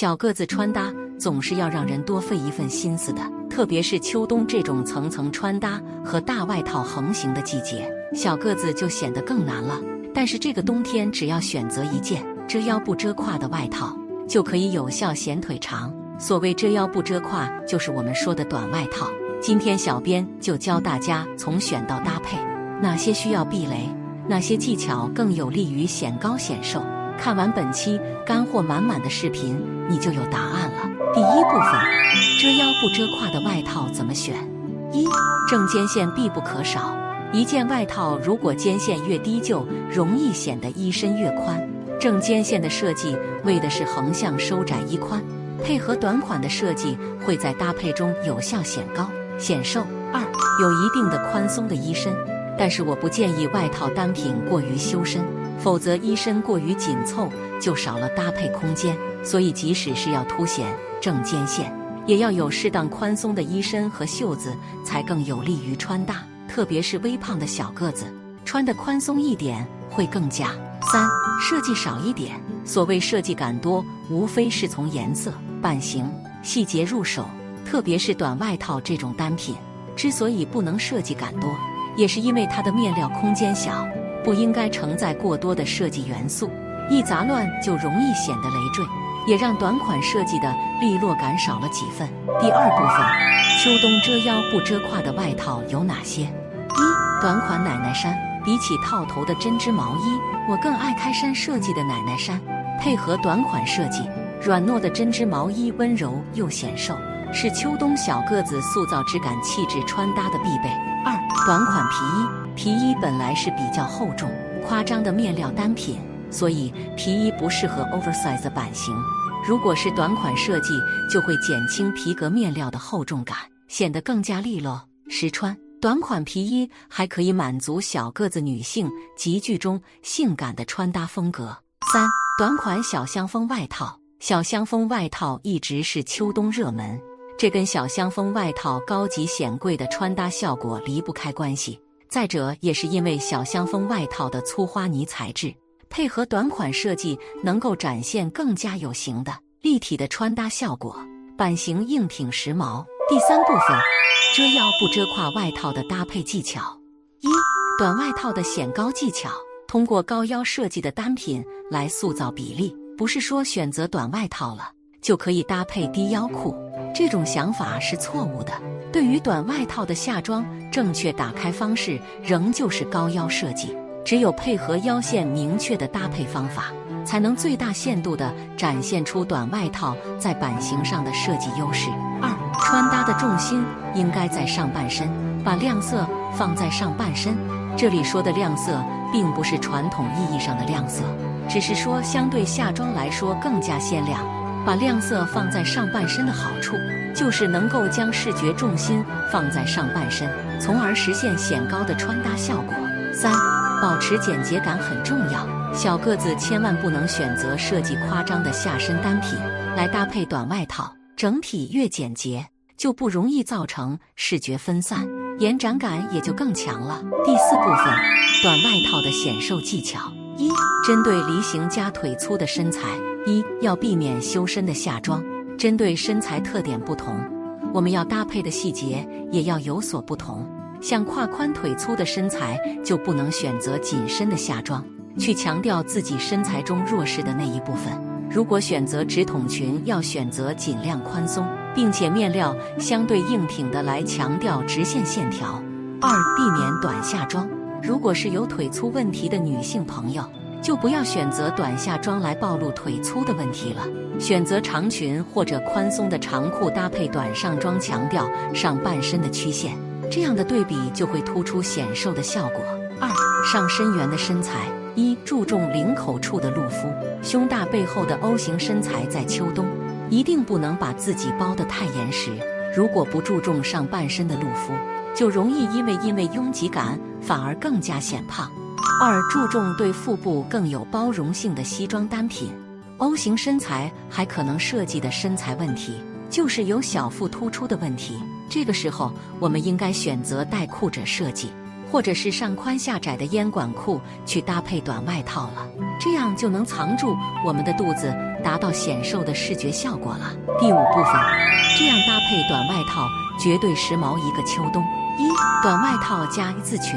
小个子穿搭总是要让人多费一份心思的，特别是秋冬这种层层穿搭和大外套横行的季节，小个子就显得更难了。但是这个冬天，只要选择一件遮腰不遮胯的外套，就可以有效显腿长。所谓遮腰不遮胯，就是我们说的短外套。今天小编就教大家从选到搭配，哪些需要避雷，哪些技巧更有利于显高显瘦。看完本期干货满满的视频，你就有答案了。第一部分，遮腰不遮胯的外套怎么选？一，正肩线必不可少。一件外套如果肩线越低，就容易显得衣身越宽。正肩线的设计为的是横向收窄衣宽，配合短款的设计，会在搭配中有效显高显瘦。二，有一定的宽松的衣身，但是我不建议外套单品过于修身，否则衣身过于紧凑就少了搭配空间。所以即使是要凸显正肩线，也要有适当宽松的衣身和袖子，才更有利于穿搭。特别是微胖的小个子，穿的宽松一点会更佳。三，设计少一点。所谓设计感多，无非是从颜色、版型、细节入手。特别是短外套这种单品，之所以不能设计感多，也是因为它的面料空间小，不应该承载过多的设计元素，一杂乱就容易显得累赘，也让短款设计的利落感少了几分。第二部分，秋冬遮腰不遮胯的外套有哪些？一短款奶奶衫，比起套头的针织毛衣，我更爱开衫设计的奶奶衫，配合短款设计，软糯的针织毛衣温柔又显瘦，是秋冬小个子塑造质感气质穿搭的必备。二短款皮衣，皮衣本来是比较厚重、夸张的面料单品，所以皮衣不适合 oversize 版型。如果是短款设计，就会减轻皮革面料的厚重感，显得更加利落实穿。短款皮衣还可以满足小个子女性集聚中性感的穿搭风格。三短款小香风外套，小香风外套一直是秋冬热门，这跟小香风外套高级显贵的穿搭效果离不开关系。再者，也是因为小香风外套的粗花呢材质，配合短款设计，能够展现更加有型的立体的穿搭效果，版型硬挺时髦。第三部分。遮腰不遮胯外套的搭配技巧：一、短外套的显高技巧，通过高腰设计的单品来塑造比例。不是说选择短外套了就可以搭配低腰裤，这种想法是错误的。对于短外套的下装，正确打开方式仍旧是高腰设计。只有配合腰线明确的搭配方法，才能最大限度地展现出短外套在版型上的设计优势。二。穿搭的重心应该在上半身，把亮色放在上半身。这里说的亮色，并不是传统意义上的亮色，只是说相对夏装来说更加鲜亮。把亮色放在上半身的好处，就是能够将视觉重心放在上半身，从而实现显高的穿搭效果。三，保持简洁感很重要，小个子千万不能选择设计夸张的下身单品来搭配短外套，整体越简洁。就不容易造成视觉分散，延展感也就更强了。第四部分，短外套的显瘦技巧：针对梨形加腿粗的身材，一要避免修身的下装。针对身材特点不同，我们要搭配的细节也要有所不同。像胯宽腿粗的身材，就不能选择紧身的下装，去强调自己身材中弱势的那一部分。如果选择直筒裙，要选择尽量宽松，并且面料相对硬挺的来强调直线线条。二、避免短下装。如果是有腿粗问题的女性朋友，就不要选择短下装来暴露腿粗的问题了，选择长裙或者宽松的长裤搭配短上装，强调上半身的曲线，这样的对比就会突出显瘦的效果。二、上身圆的身材。一注重领口处的露肤，胸大背后的 O 型身材在秋冬一定不能把自己包得太严实。如果不注重上半身的露肤，就容易因为因为拥挤感反而更加显胖。二注重对腹部更有包容性的西装单品，O 型身材还可能涉及的身材问题就是有小腹突出的问题。这个时候，我们应该选择带裤褶设计。或者是上宽下窄的烟管裤去搭配短外套了，这样就能藏住我们的肚子，达到显瘦的视觉效果了。第五部分，这样搭配短外套绝对时髦一个秋冬。一短外套加一字裙，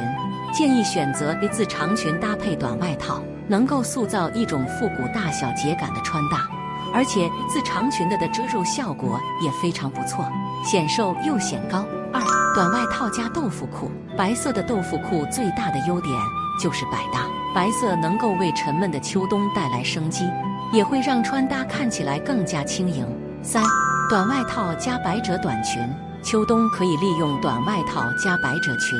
建议选择 A 字长裙搭配短外套，能够塑造一种复古大小节感的穿搭，而且 A 字长裙的的遮肉效果也非常不错，显瘦又显高。二短外套加豆腐裤，白色的豆腐裤最大的优点就是百搭，白色能够为沉闷的秋冬带来生机，也会让穿搭看起来更加轻盈。三短外套加百褶短裙。秋冬可以利用短外套加百褶裙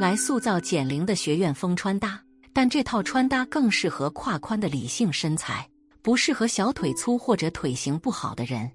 来塑造减龄的学院风穿搭，但这套穿搭更适合胯宽的理性身材，不适合小腿粗或者腿型不好的人。